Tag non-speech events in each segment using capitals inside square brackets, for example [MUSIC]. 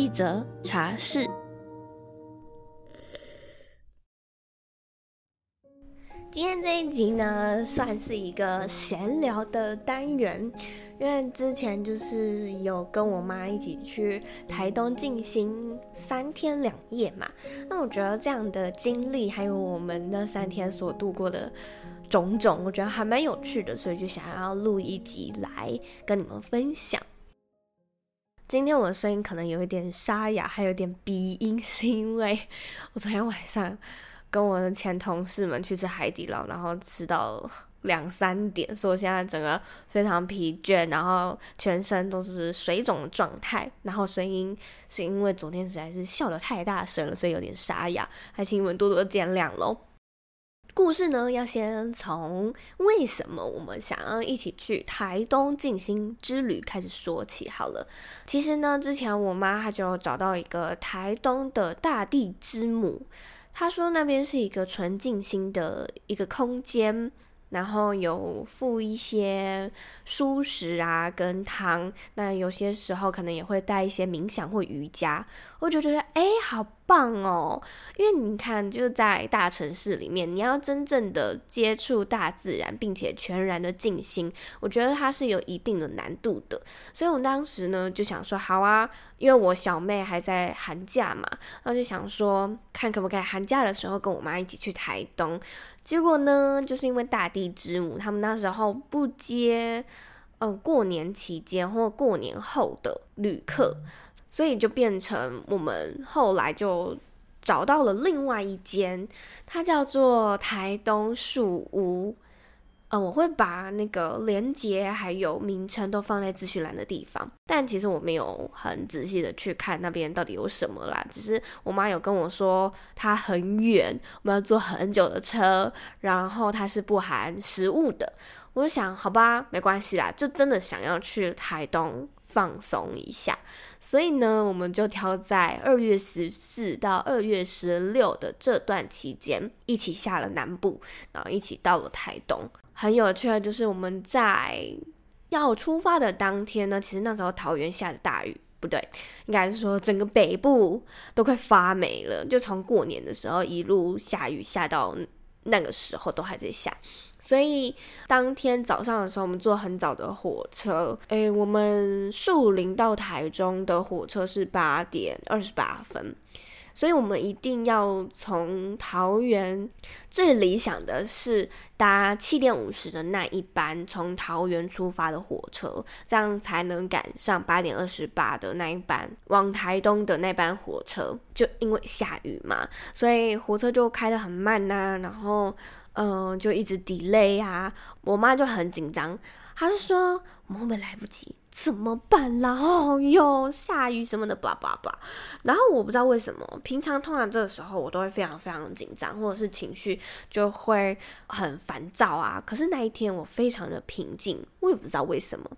一则茶室。今天这一集呢，算是一个闲聊的单元，因为之前就是有跟我妈一起去台东进行三天两夜嘛，那我觉得这样的经历，还有我们那三天所度过的种种，我觉得还蛮有趣的，所以就想要录一集来跟你们分享。今天我的声音可能有一点沙哑，还有点鼻音，是因为 [LAUGHS] 我昨天晚上。跟我的前同事们去吃海底捞，然后吃到两三点，所以我现在整个非常疲倦，然后全身都是水肿的状态，然后声音是因为昨天实在是笑得太大声了，所以有点沙哑，还请你们多多见谅喽。故事呢，要先从为什么我们想要一起去台东静心之旅开始说起好了。其实呢，之前我妈她就找到一个台东的大地之母。她说那边是一个纯静心的一个空间，然后有附一些蔬食啊跟汤，那有些时候可能也会带一些冥想或瑜伽，我就觉得哎，好棒哦！因为你看，就是在大城市里面，你要真正的接触大自然，并且全然的静心，我觉得它是有一定的难度的。所以我当时呢就想说，好啊，因为我小妹还在寒假嘛，然后就想说，看可不可以寒假的时候跟我妈一起去台东。结果呢，就是因为大地之母他们那时候不接，嗯、呃，过年期间或过年后的旅客。所以就变成我们后来就找到了另外一间，它叫做台东树屋。嗯，我会把那个连接还有名称都放在资讯栏的地方。但其实我没有很仔细的去看那边到底有什么啦，只是我妈有跟我说它很远，我们要坐很久的车，然后它是不含食物的。我就想，好吧，没关系啦，就真的想要去台东放松一下，所以呢，我们就挑在二月十四到二月十六的这段期间，一起下了南部，然后一起到了台东。很有趣的就是我们在要出发的当天呢，其实那时候桃园下的大雨，不对，应该是说整个北部都快发霉了，就从过年的时候一路下雨下到那个时候都还在下，所以当天早上的时候我们坐很早的火车，诶，我们树林到台中的火车是八点二十八分。所以我们一定要从桃园，最理想的是搭七点五十的那一班从桃园出发的火车，这样才能赶上八点二十八的那一班往台东的那班火车。就因为下雨嘛，所以火车就开得很慢呐、然后嗯、就一直 delay 啊。我妈就很紧张，她就说我们会不会来不及？怎么办啦？哦哟，下雨什么的，巴拉巴拉。然后我不知道为什么，平常通常这个时候我都会非常非常紧张，或者是情绪就会很烦躁啊。可是那一天我非常的平静，我也不知道为什么。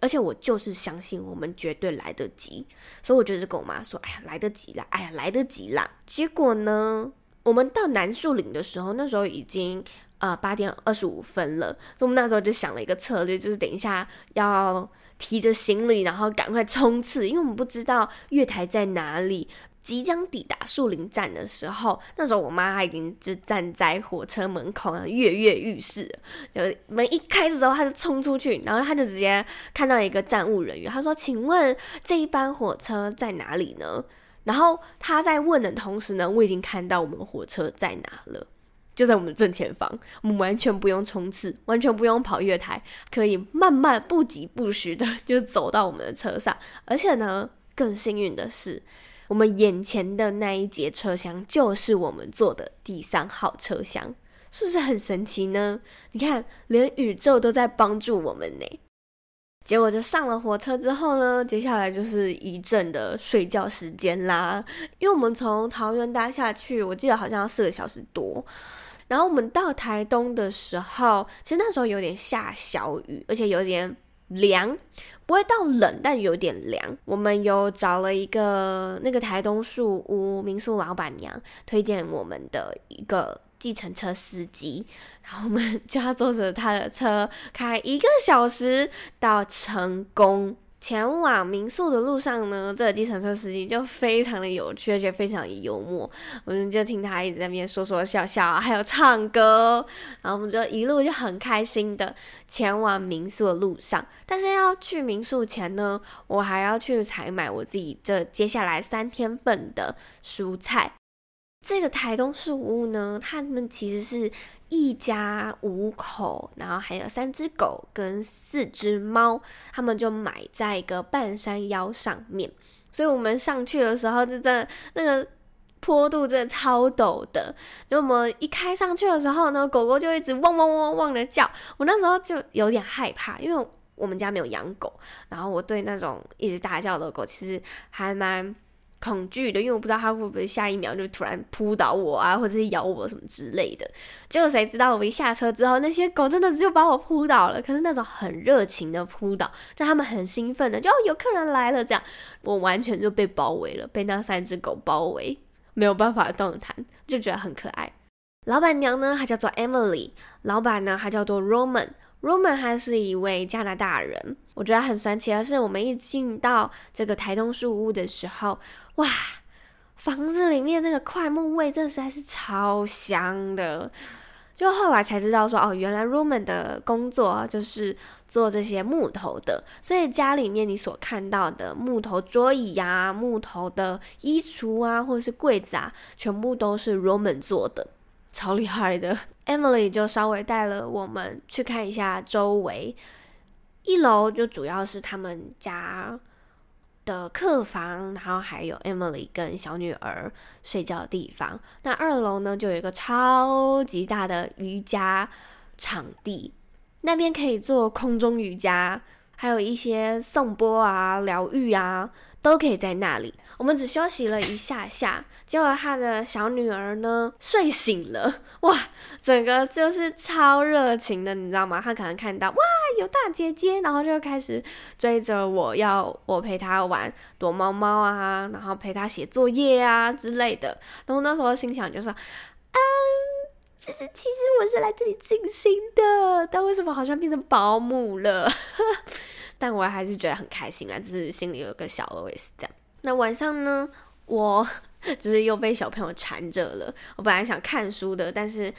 而且我就是相信我们绝对来得及，所以我就是跟我妈说：“哎呀，来得及啦！哎呀，来得及啦！”结果呢，我们到南树林的时候，那时候已经呃八点二十五分了，所以我们那时候就想了一个策略，就是等一下要。提着行李，然后赶快冲刺，因为我们不知道月台在哪里。即将抵达树林站的时候，那时候我妈她已经就站在火车门口跃跃欲试。就门一开的时候，她就冲出去，然后她就直接看到一个站务人员，她说：“请问这一班火车在哪里呢？”然后她在问的同时呢，我已经看到我们火车在哪了。就在我们正前方，我们完全不用冲刺，完全不用跑月台，可以慢慢不疾不徐的 [LAUGHS] 就走到我们的车上。而且呢，更幸运的是，我们眼前的那一节车厢就是我们坐的第三号车厢，是不是很神奇呢？你看，连宇宙都在帮助我们呢。结果就上了火车之后呢，接下来就是一阵的睡觉时间啦。因为我们从桃园搭下去，我记得好像要四个小时多。然后我们到台东的时候，其实那时候有点下小雨，而且有点凉，不会到冷，但有点凉。我们有找了一个那个台东树屋民宿老板娘推荐我们的一个计程车司机，然后我们就要坐着他的车开一个小时到成功。前往民宿的路上呢，这个计程车司机就非常的有趣，而且非常幽默。我们就听他一直在那边说说笑笑，还有唱歌，然后我们就一路就很开心的前往民宿的路上。但是要去民宿前呢，我还要去采买我自己这接下来三天份的蔬菜。这个台东树屋呢，他们其实是一家五口，然后还有三只狗跟四只猫，他们就买在一个半山腰上面，所以我们上去的时候，就在那个坡度真的超陡的，就我们一开上去的时候呢，狗狗就一直汪汪汪汪的叫，我那时候就有点害怕，因为我们家没有养狗，然后我对那种一直大叫的狗其实还蛮。恐惧的，因为我不知道它会不会下一秒就突然扑倒我啊，或者是咬我什么之类的。结果谁知道我一下车之后，那些狗真的就把我扑倒了。可是那种很热情的扑倒，就他们很兴奋的，就有客人来了这样，我完全就被包围了，被那三只狗包围，没有办法动弹，就觉得很可爱。老板娘呢，她叫做 Emily，老板呢，她叫做 Roman。Roman 还是一位加拿大人，我觉得很神奇的是，我们一进到这个台东树屋的时候，哇，房子里面那个桧木味真的实在是超香的。就后来才知道说，哦，原来 Roman 的工作就是做这些木头的，所以家里面你所看到的木头桌椅呀、木头的衣橱啊，或者是柜子啊，全部都是 Roman 做的。超厉害的，Emily 就稍微带了我们去看一下周围。一楼就主要是他们家的客房，然后还有 Emily 跟小女儿睡觉的地方。那二楼呢，就有一个超级大的瑜伽场地，那边可以做空中瑜伽，还有一些颂钵啊、疗愈啊。都可以在那里。我们只休息了一下下，结果他的小女儿呢睡醒了，哇，整个就是超热情的，你知道吗？他可能看到哇有大姐姐，然后就开始追着我要我陪他玩躲猫猫啊，然后陪他写作业啊之类的。然后那时候心想就说，嗯，就是其实我是来这里静心的，但为什么好像变成保姆了？[LAUGHS] 但我还是觉得很开心啊，只是心里有个小 OS 这样。那晚上呢，我只是又被小朋友缠着了。我本来想看书的，但是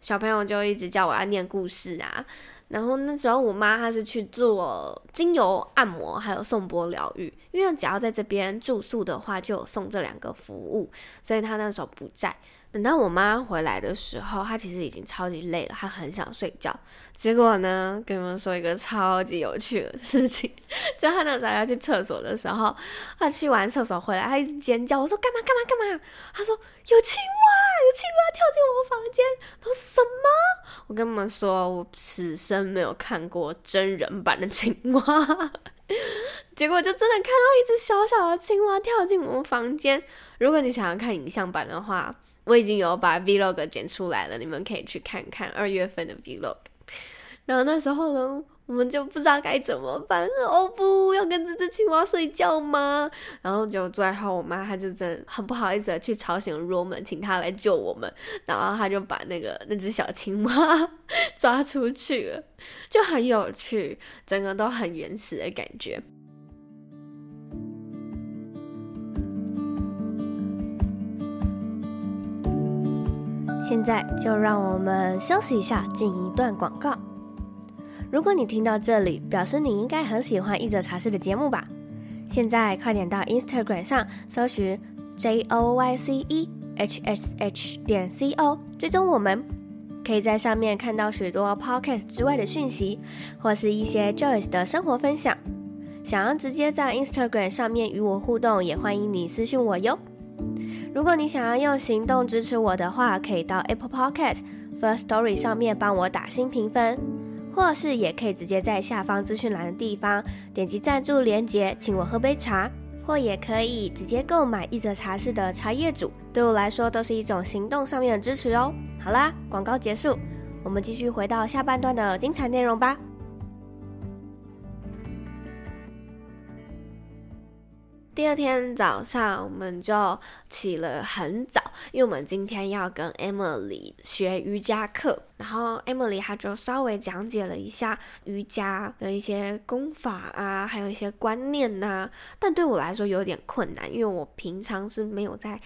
小朋友就一直叫我要念故事啊。然后那时候我妈她是去做精油按摩，还有颂钵疗愈，因为只要在这边住宿的话，就有送这两个服务，所以她那时候不在。等到我妈回来的时候，她其实已经超级累了，她很想睡觉。结果呢，跟你们说一个超级有趣的事情，[LAUGHS] 就她那时候要去厕所的时候，她去完厕所回来，她一直尖叫。我说干嘛干嘛干嘛？她说有青蛙，有青蛙跳进我房间。都是什么？我跟你们说，我此生没有看过真人版的青蛙。[LAUGHS] 结果就真的看到一只小小的青蛙跳进我们房间。如果你想要看影像版的话，我已经有把 vlog 剪出来了，你们可以去看看二月份的 vlog。然后那时候呢，我们就不知道该怎么办，说哦不要跟这只青蛙睡觉吗？然后就最后我妈她就真的很不好意思的去吵醒 Roman，请他来救我们。然后他就把那个那只小青蛙 [LAUGHS] 抓出去了，就很有趣，整个都很原始的感觉。现在就让我们休息一下，进一段广告。如果你听到这里，表示你应该很喜欢一则茶室的节目吧？现在快点到 Instagram 上搜寻 J O Y C E H S H 点 C O，追踪我们，可以在上面看到许多 Podcast 之外的讯息，或是一些 Joyce 的生活分享。想要直接在 Instagram 上面与我互动，也欢迎你私讯我哟。如果你想要用行动支持我的话，可以到 Apple Podcast First Story 上面帮我打新评分，或是也可以直接在下方资讯栏的地方点击赞助连结，请我喝杯茶，或也可以直接购买一则茶室的茶叶组，对我来说都是一种行动上面的支持哦。好啦，广告结束，我们继续回到下半段的精彩内容吧。第二天早上，我们就起了很早，因为我们今天要跟 Emily 学瑜伽课。然后 Emily 她就稍微讲解了一下瑜伽的一些功法啊，还有一些观念呐、但对我来说有点困难，因为我平常是没有在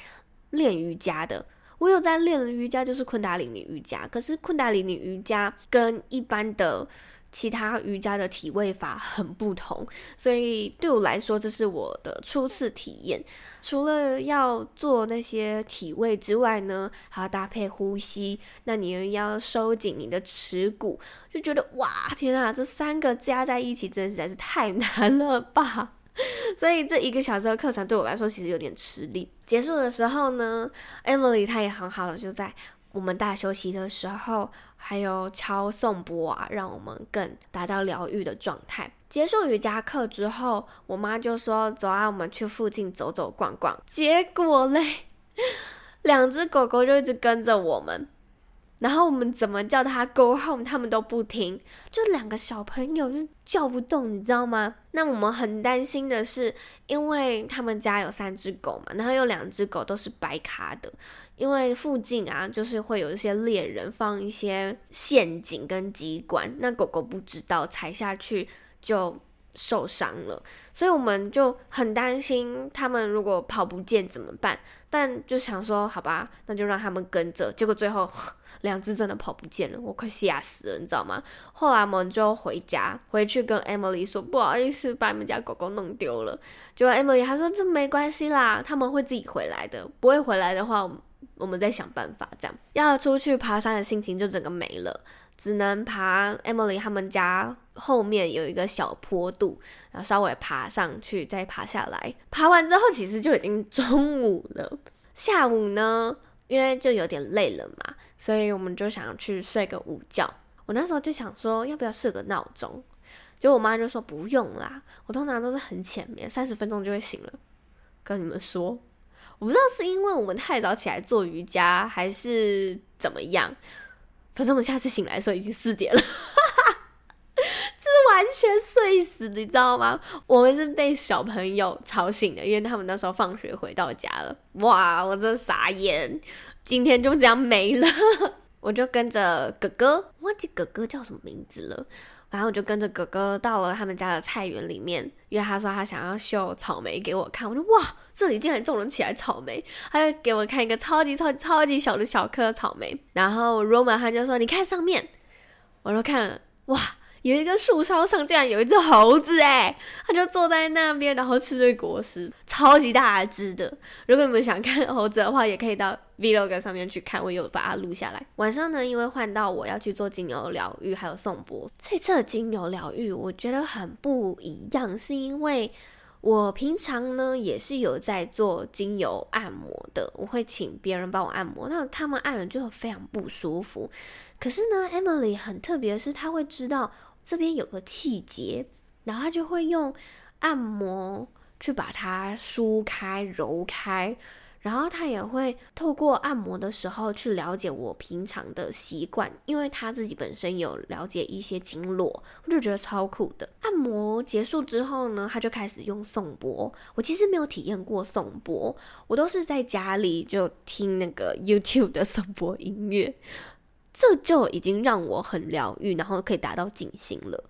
练瑜伽的。我有在练瑜伽就是昆达里尼瑜伽，可是昆达里尼瑜伽跟一般的。其他瑜伽的体位法很不同，所以对我来说，这是我的初次体验。除了要做那些体位之外呢，还要搭配呼吸。那你又要收紧你的耻骨，就觉得哇，天啊，这三个加在一起，真的实在是太难了吧！所以这一个小时的课程对我来说，其实有点吃力。结束的时候呢，Emily 她也很好的就在。我们大休息的时候，还有敲颂钵啊，让我们更达到疗愈的状态。结束瑜伽课之后，我妈就说：“走啊，我们去附近走走逛逛。”结果嘞，[LAUGHS] 两只狗狗就一直跟着我们。然后我们怎么叫他 go home，他们都不听，就两个小朋友就叫不动，你知道吗？那我们很担心的是，因为他们家有三只狗嘛，然后有两只狗都是白卡的，因为附近啊，就是会有一些猎人放一些陷阱跟机关，那狗狗不知道踩下去就受伤了，所以我们就很担心他们如果跑不见怎么办？但就想说，好吧，那就让他们跟着。结果最后 [LAUGHS] 两只真的跑不见了，我快吓死了，你知道吗？后来我们就回家，回去跟 Emily 说，不好意思，把你们家狗狗弄丢了。结果 Emily 她说这没关系啦，他们会自己回来的，不会回来的话，我们再想办法。这样要出去爬山的心情就整个没了。只能爬 Emily 他们家后面有一个小坡度，然后稍微爬上去，再爬下来。爬完之后，其实就已经中午了。下午呢，因为就有点累了嘛，所以我们就想去睡个午觉。我那时候就想说，要不要设个闹钟？结果我妈就说不用啦，我通常都是很浅眠，三十分钟就会醒了。跟你们说，我不知道是因为我们太早起来做瑜伽，还是怎么样。反正我们下次醒来的时候已经四点了，[LAUGHS] 就是完全睡死，你知道吗？我们是被小朋友吵醒的，因为他们那时候放学回到家了。哇，我真傻眼，今天就这样没了。我就跟着哥哥，忘记哥哥叫什么名字了。然后我就跟着哥哥到了他们家的菜园里面，因为他说他想要秀草莓给我看。我说哇，这里竟然种了起来草莓！他就给我看一个超级超级超级小的小颗草莓。然后 Roman 他就说：“你看上面。”我说看了，哇。有一个树梢上竟然有一只猴子哎，它就坐在那边，然后吃着果实，超级大只的。如果你们想看猴子的话，也可以到 Vlog 上面去看，我有把它录下来。晚上呢，因为换到我要去做精油疗愈，还有颂钵。这次的精油疗愈我觉得很不一样，是因为我平常呢也是有在做精油按摩的，我会请别人帮我按摩，那他们按了就非常不舒服。可是呢，Emily 很特别是，她会知道。这边有个气节，然后他就会用按摩去把它梳开、揉开，然后他也会透过按摩的时候去了解我平常的习惯，因为他自己本身有了解一些经络，我就觉得超酷的。按摩结束之后呢，他就开始用颂钵。我其实没有体验过颂钵，我都是在家里就听那个 YouTube 的颂钵音乐。这就已经让我很疗愈，然后可以达到静心了。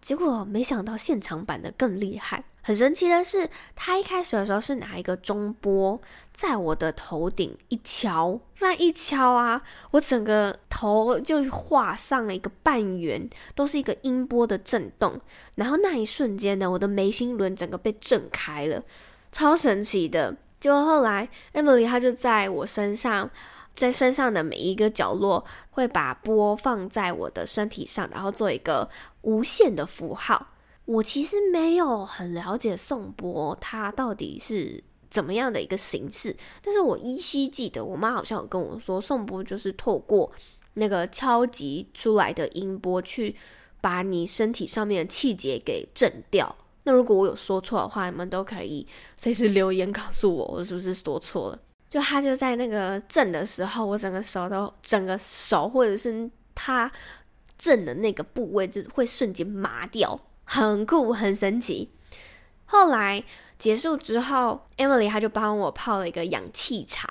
结果没想到现场版的更厉害。很神奇的是，他一开始的时候是拿一个中波在我的头顶一敲，那一敲啊，我整个头就画上了一个半圆，都是一个音波的震动。然后那一瞬间呢，我的眉心轮整个被震开了，超神奇的。结果后来 Emily 她就在我身上。在身上的每一个角落，会把波放在我的身体上，然后做一个无限的符号。我其实没有很了解颂钵它到底是怎么样的一个形式，但是我依稀记得，我妈好像有跟我说，颂钵就是透过那个敲击出来的音波去把你身体上面的气节给震掉。那如果我有说错的话，你们都可以随时留言告诉我，我是不是说错了？就他就在那个震的时候，我整个手都整个手或者是他震的那个部位就会瞬间麻掉，很酷，很神奇。后来结束之后，Emily 她就帮我泡了一个氧气茶，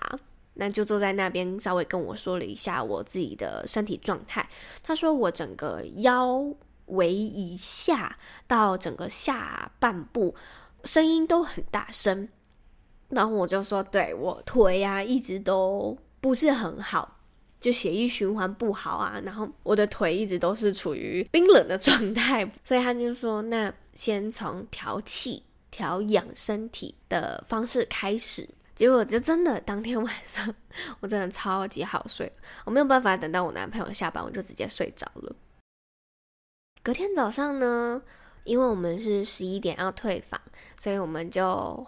那就坐在那边稍微跟我说了一下我自己的身体状态。她说我整个腰围以下到整个下半部声音都很大声，然后我就说，对，我腿呀、一直都不是很好，就血液循环不好啊，然后我的腿一直都是处于冰冷的状态，[LAUGHS] 所以他就说那。先从调气、调养身体的方式开始，结果就真的当天晚上，我真的超级好睡，我没有办法等到我男朋友下班，我就直接睡着了。隔天早上呢，因为我们是十一点要退房，所以我们就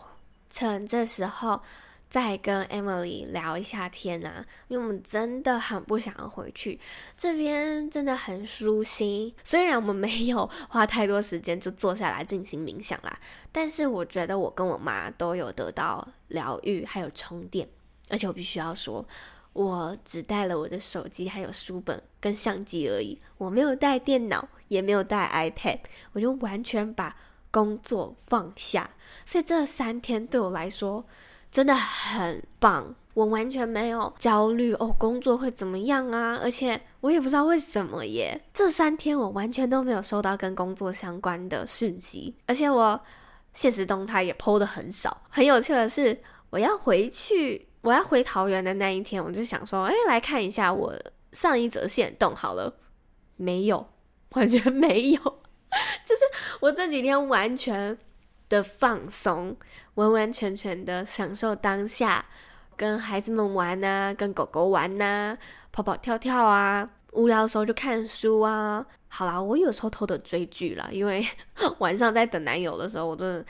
趁这时候。再跟 Emily 聊一下天啊，因为我们真的很不想要回去，这边真的很舒心。虽然我们没有花太多时间就坐下来进行冥想啦，但是我觉得我跟我妈都有得到疗愈，还有充电。而且我必须要说，我只带了我的手机、还有书本跟相机而已，我没有带电脑，也没有带 iPad，我就完全把工作放下。所以这三天对我来说，真的很棒，我完全没有焦虑哦，工作会怎么样啊？而且我也不知道为什么耶，这三天我完全都没有收到跟工作相关的讯息，而且我现实动态也 po 的很少。很有趣的是，我要回去，我要回桃园的那一天，我就想说，哎，来看一下我上一则线动好了，没有，完全没有，[LAUGHS] 就是我这几天完全的放松。完完全全的享受当下，跟孩子们玩呐，跟狗狗玩呐，跑跑跳跳啊，无聊的时候就看书啊。好啦，我有时候偷偷追剧了，因为 [LAUGHS] 晚上在等男友的时候，我真的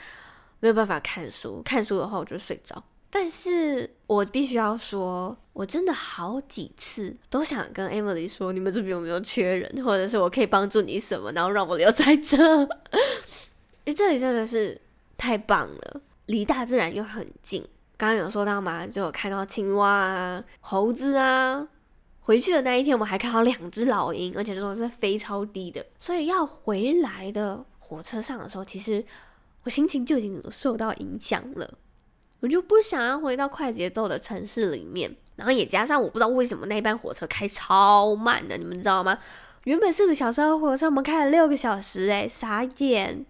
没有办法看书。看书的话，我就睡着。但是我必须要说，我真的好几次都想跟 Emily 说，你们这边有没有缺人，或者是我可以帮助你什么，然后让我留在这。[LAUGHS] 诶，这里真的是太棒了。离大自然又很近，刚刚有说到嘛，就有看到青蛙啊、猴子啊。回去的那一天，我们还看到两只老鹰，而且这种是飞超低的。所以要回来的火车上的时候，其实我心情就已经受到影响了。我就不想要回到快节奏的城市里面，然后也加上我不知道为什么那一班火车开超慢的，你们知道吗？原本四个小时的火车，我们开了六个小时，诶，傻眼。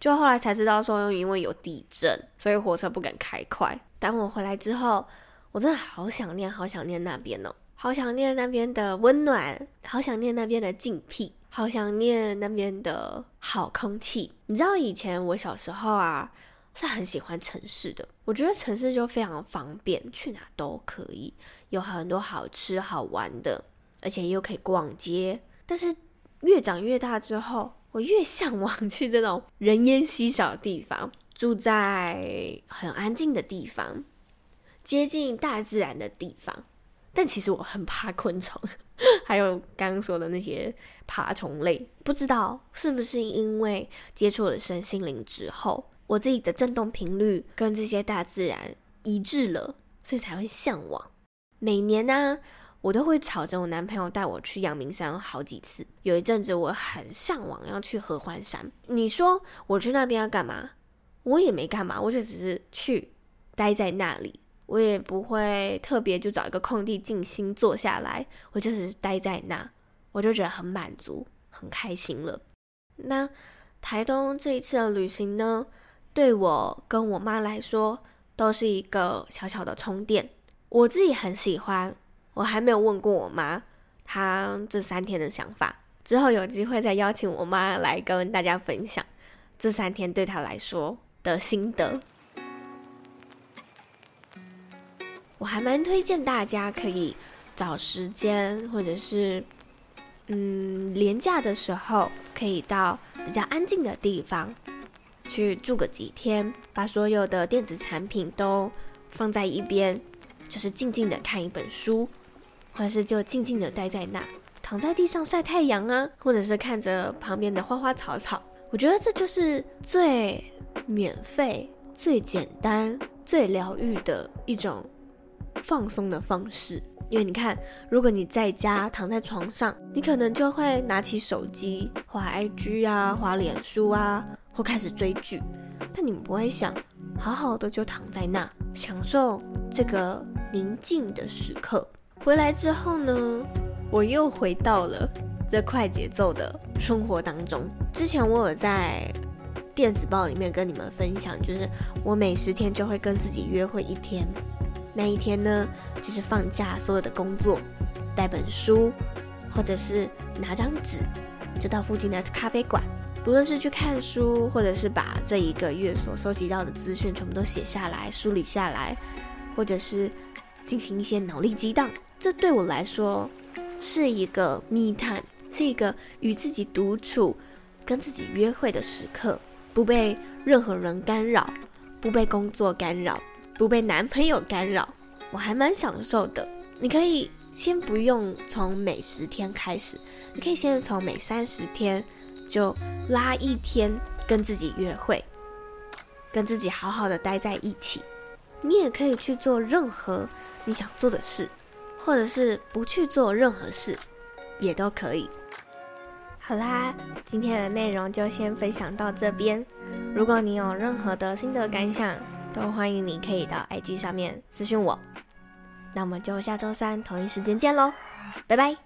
就后来才知道说，因为有地震，所以火车不敢开快。等我回来之后，我真的好想念，好想念那边哦，好想念那边的温暖，好想念那边的静僻，好想念那边的好空气。你知道以前我小时候啊，是很喜欢城市的，我觉得城市就非常方便，去哪都可以，有很多好吃好玩的，而且又可以逛街。但是越长越大之后，我越向往 [LAUGHS] 去这种人烟稀少的地方，住在很安静的地方，接近大自然的地方。但其实我很怕昆虫，[LAUGHS] 还有刚刚说的那些爬虫类。不知道是不是因为接触了身心灵之后，我自己的振动频率跟这些大自然一致了，所以才会向往。每年呢，我都会吵着我男朋友带我去阳明山好几次。有一阵子我很向往要去合欢山。你说我去那边要干嘛？我也没干嘛，我就只是去待在那里。我也不会特别就找一个空地静心坐下来，我就只是待在那，我就觉得很满足、很开心了。那台东这一次的旅行呢，对我跟我妈来说都是一个小小的充电。我自己很喜欢。我还没有问过我妈，她这三天的想法。之后有机会再邀请我妈来跟大家分享这三天对她来说的心得。我还蛮推荐大家可以找时间，或者是嗯连假的时候，可以到比较安静的地方去住个几天，把所有的电子产品都放在一边，就是静静的看一本书。或者是就静静的待在那，躺在地上晒太阳啊，或者是看着旁边的花花草草。我觉得这就是最免费、最简单、最疗愈的一种放松的方式。因为你看，如果你在家躺在床上，你可能就会拿起手机滑 IG 啊、滑脸书啊，或开始追剧。但你们不会想，好好的就躺在那，享受这个宁静的时刻。回来之后呢，我又回到了这快节奏的生活当中。之前我有在电子报里面跟你们分享，就是我每十天就会跟自己约会一天。那一天呢，就是放假，所有的工作，带本书，或者是拿张纸，就到附近的咖啡馆，不论是去看书，或者是把这一个月所收集到的资讯全部都写下来、梳理下来，或者是进行一些脑力激荡。这对我来说是一个 me time，是一个与自己独处、跟自己约会的时刻，不被任何人干扰，不被工作干扰。不被男朋友干扰，我还蛮享受的。你可以先不用从每十天开始，你可以先从每三十天就拉一天跟自己约会，跟自己好好的待在一起。你也可以去做任何你想做的事，或者是不去做任何事，也都可以。好啦，今天的内容就先分享到这边。如果你有任何的心得感想，都欢迎你可以到 IG 上面私讯我，那我们就下周三同一时间见喽，拜拜。